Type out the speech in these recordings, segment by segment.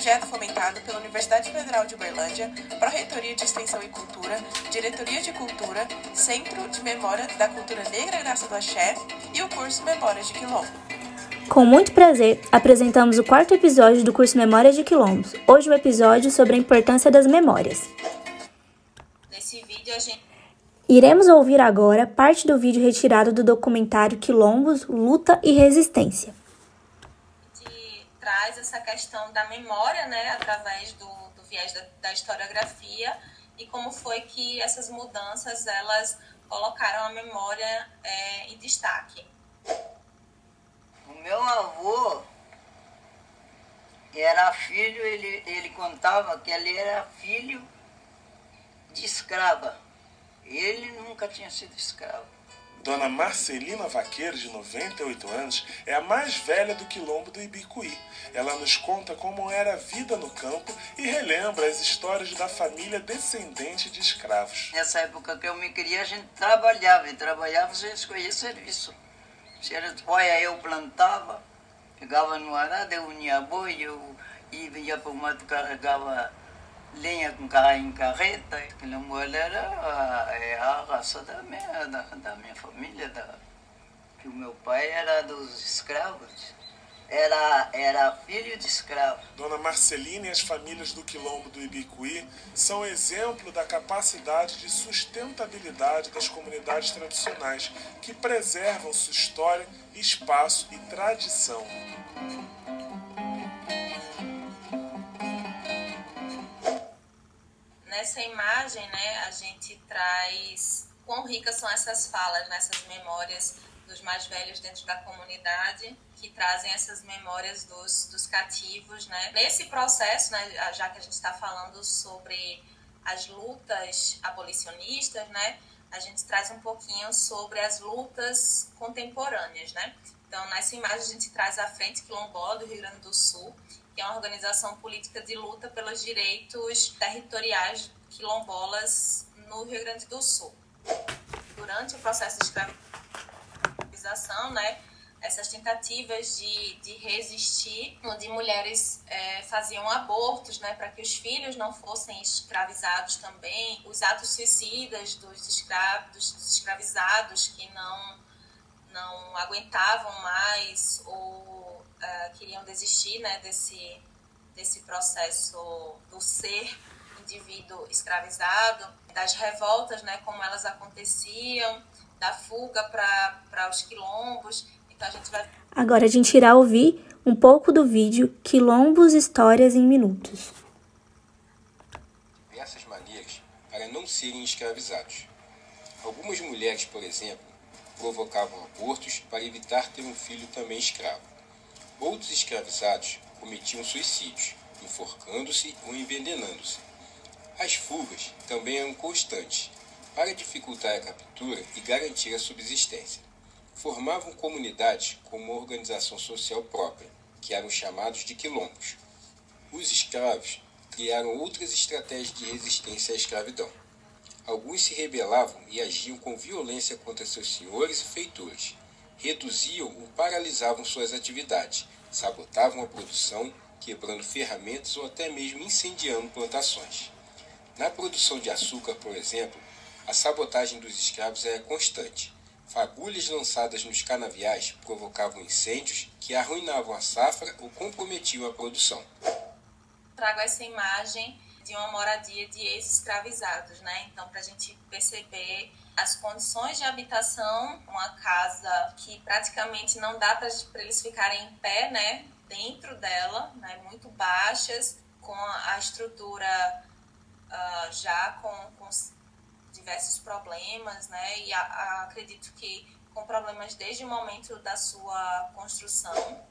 projeto fomentado pela Universidade Federal de Uberlândia, Pró-Reitoria de Extensão e Cultura, Diretoria de Cultura, Centro de Memória da Cultura Negra Graça do Axé e o curso Memórias de Quilombo. Com muito prazer, apresentamos o quarto episódio do curso Memórias de Quilombos. Hoje o episódio sobre a importância das memórias. Nesse vídeo a gente Iremos ouvir agora parte do vídeo retirado do documentário Quilombos, Luta e Resistência. Traz essa questão da memória, né, através do, do viés da, da historiografia e como foi que essas mudanças elas colocaram a memória é, em destaque. O meu avô era filho, ele, ele contava que ele era filho de escrava. Ele nunca tinha sido escravo. Dona Marcelina Vaqueiro, de 98 anos, é a mais velha do quilombo do Ibicuí. Ela nos conta como era a vida no campo e relembra as histórias da família descendente de escravos. Nessa época que eu me criei, a gente trabalhava, e trabalhava sem escolher serviço. Se era olha, eu plantava, pegava no arado, eu unia boi, eu ia para o mato, carregava carro em carreta. Quilombo era a, é a raça da minha, da, da minha família, da, que o meu pai era dos escravos. Era, era filho de escravo. Dona Marcelina e as famílias do quilombo do Ibicuí são exemplo da capacidade de sustentabilidade das comunidades tradicionais, que preservam sua história, espaço e tradição. Nessa imagem, né, a gente traz quão ricas são essas falas, né, essas memórias dos mais velhos dentro da comunidade, que trazem essas memórias dos, dos cativos. Né. Nesse processo, né, já que a gente está falando sobre as lutas abolicionistas, né, a gente traz um pouquinho sobre as lutas contemporâneas. Né. Então, nessa imagem, a gente traz a Frente Quilombola do Rio Grande do Sul, que é uma organização política de luta pelos direitos territoriais quilombolas no Rio Grande do Sul. Durante o processo de escravização, né, essas tentativas de, de resistir, onde mulheres é, faziam abortos né, para que os filhos não fossem escravizados também, os atos suicidas dos, escra dos escravizados que não, não aguentavam mais ou Uh, queriam desistir né, desse, desse processo do ser indivíduo escravizado, das revoltas, né, como elas aconteciam, da fuga para os quilombos. Então a gente vai. Agora a gente irá ouvir um pouco do vídeo Quilombos Histórias em Minutos. Diversas maneiras para não serem escravizados. Algumas mulheres, por exemplo, provocavam abortos para evitar ter um filho também escravo. Outros escravizados cometiam suicídios, enforcando-se ou envenenando-se. As fugas também eram constantes, para dificultar a captura e garantir a subsistência. Formavam comunidades com uma organização social própria, que eram chamados de quilombos. Os escravos criaram outras estratégias de resistência à escravidão. Alguns se rebelavam e agiam com violência contra seus senhores e feitores reduziam ou paralisavam suas atividades, sabotavam a produção, quebrando ferramentas ou até mesmo incendiando plantações. Na produção de açúcar, por exemplo, a sabotagem dos escravos era constante. Fagulhas lançadas nos canaviais provocavam incêndios que arruinavam a safra ou comprometiam a produção. Trago essa imagem de uma moradia de ex-escravizados, né? Então, para a gente perceber as condições de habitação, uma casa que praticamente não dá para eles ficarem em pé, né? Dentro dela, né? Muito baixas, com a estrutura uh, já com, com, diversos problemas, né? E a, a, acredito que com problemas desde o momento da sua construção.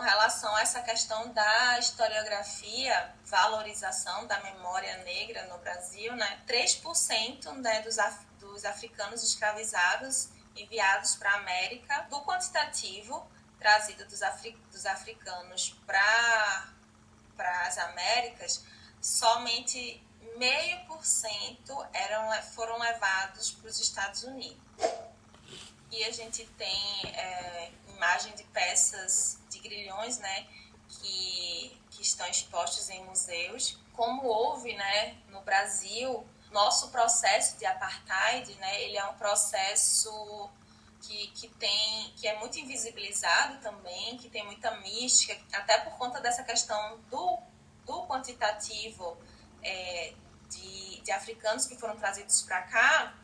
Relação a essa questão da historiografia, valorização da memória negra no Brasil, né? 3% né, dos, af dos africanos escravizados enviados para a América, do quantitativo trazido dos, afri dos africanos para as Américas, somente meio por cento eram, foram levados para os Estados Unidos. E a gente tem é, imagem de peças grilhões, né, que, que estão expostos em museus, como houve né, no Brasil, nosso processo de apartheid, né, ele é um processo que, que, tem, que é muito invisibilizado também, que tem muita mística, até por conta dessa questão do, do quantitativo é, de, de africanos que foram trazidos para cá,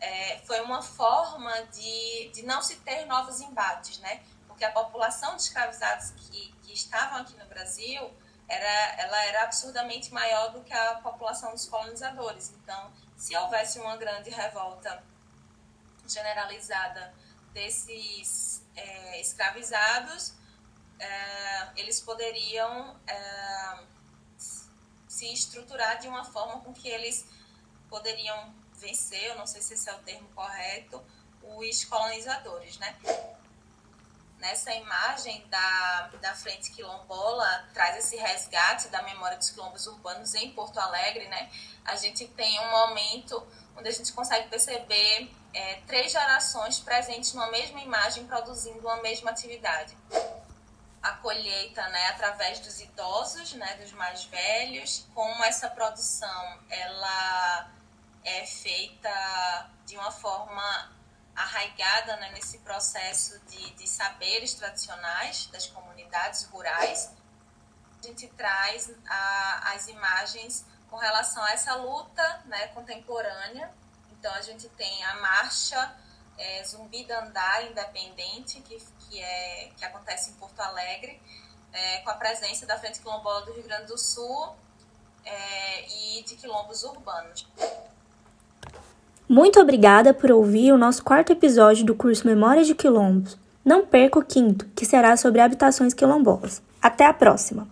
é, foi uma forma de, de não se ter novos embates, né? Porque a população de escravizados que, que estavam aqui no Brasil, era, ela era absurdamente maior do que a população dos colonizadores. Então, se houvesse uma grande revolta generalizada desses é, escravizados, é, eles poderiam é, se estruturar de uma forma com que eles poderiam vencer, eu não sei se esse é o termo correto, os colonizadores, né? Nessa imagem da, da Frente Quilombola, traz esse resgate da memória dos quilombos urbanos em Porto Alegre, né? A gente tem um momento onde a gente consegue perceber é, três gerações presentes numa mesma imagem, produzindo uma mesma atividade. A colheita, né, através dos idosos, né, dos mais velhos, como essa produção, ela é feita de uma forma arraigada né, nesse processo de, de saberes tradicionais das comunidades rurais. A gente traz a, as imagens com relação a essa luta né, contemporânea. Então, a gente tem a marcha é, Zumbi Dandara Independente, que, que, é, que acontece em Porto Alegre, é, com a presença da Frente Quilombola do Rio Grande do Sul é, e de quilombos urbanos. Muito obrigada por ouvir o nosso quarto episódio do curso Memórias de Quilombos. Não perca o quinto, que será sobre habitações quilombolas. Até a próxima!